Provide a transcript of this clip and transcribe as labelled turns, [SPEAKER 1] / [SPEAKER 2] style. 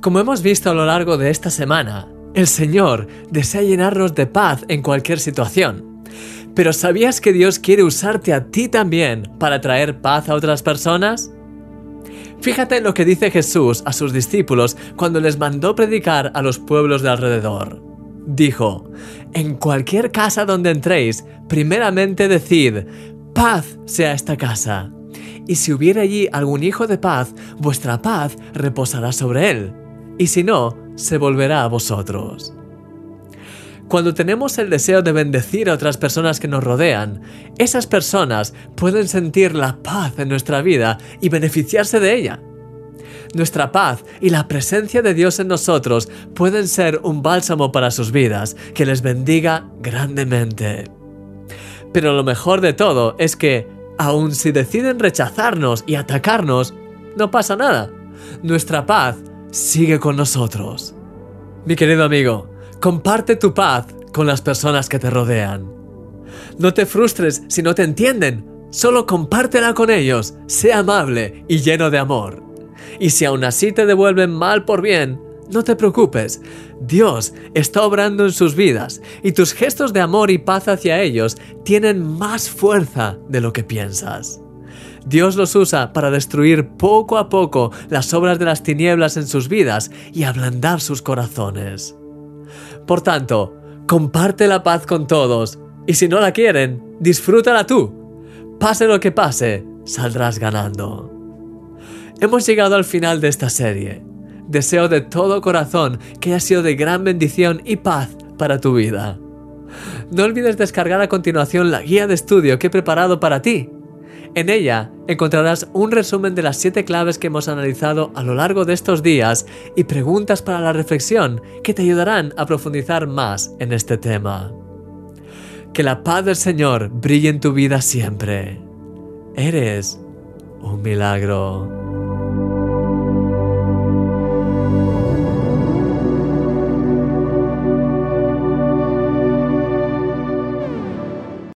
[SPEAKER 1] Como hemos visto a lo largo de esta semana, el Señor desea llenarnos de paz en cualquier situación. Pero ¿sabías que Dios quiere usarte a ti también para traer paz a otras personas? Fíjate en lo que dice Jesús a sus discípulos cuando les mandó predicar a los pueblos de alrededor. Dijo, en cualquier casa donde entréis, primeramente decid, paz sea esta casa. Y si hubiera allí algún hijo de paz, vuestra paz reposará sobre él, y si no, se volverá a vosotros. Cuando tenemos el deseo de bendecir a otras personas que nos rodean, esas personas pueden sentir la paz en nuestra vida y beneficiarse de ella. Nuestra paz y la presencia de Dios en nosotros pueden ser un bálsamo para sus vidas, que les bendiga grandemente. Pero lo mejor de todo es que, aun si deciden rechazarnos y atacarnos, no pasa nada. Nuestra paz sigue con nosotros. Mi querido amigo, comparte tu paz con las personas que te rodean. No te frustres si no te entienden, solo compártela con ellos, sé amable y lleno de amor. Y si aún así te devuelven mal por bien, no te preocupes, Dios está obrando en sus vidas y tus gestos de amor y paz hacia ellos tienen más fuerza de lo que piensas. Dios los usa para destruir poco a poco las obras de las tinieblas en sus vidas y ablandar sus corazones. Por tanto, comparte la paz con todos y si no la quieren, disfrútala tú. Pase lo que pase, saldrás ganando. Hemos llegado al final de esta serie. Deseo de todo corazón que haya sido de gran bendición y paz para tu vida. No olvides descargar a continuación la guía de estudio que he preparado para ti en ella encontrarás un resumen de las siete claves que hemos analizado a lo largo de estos días y preguntas para la reflexión que te ayudarán a profundizar más en este tema. Que la paz del Señor brille en tu vida siempre. Eres un milagro.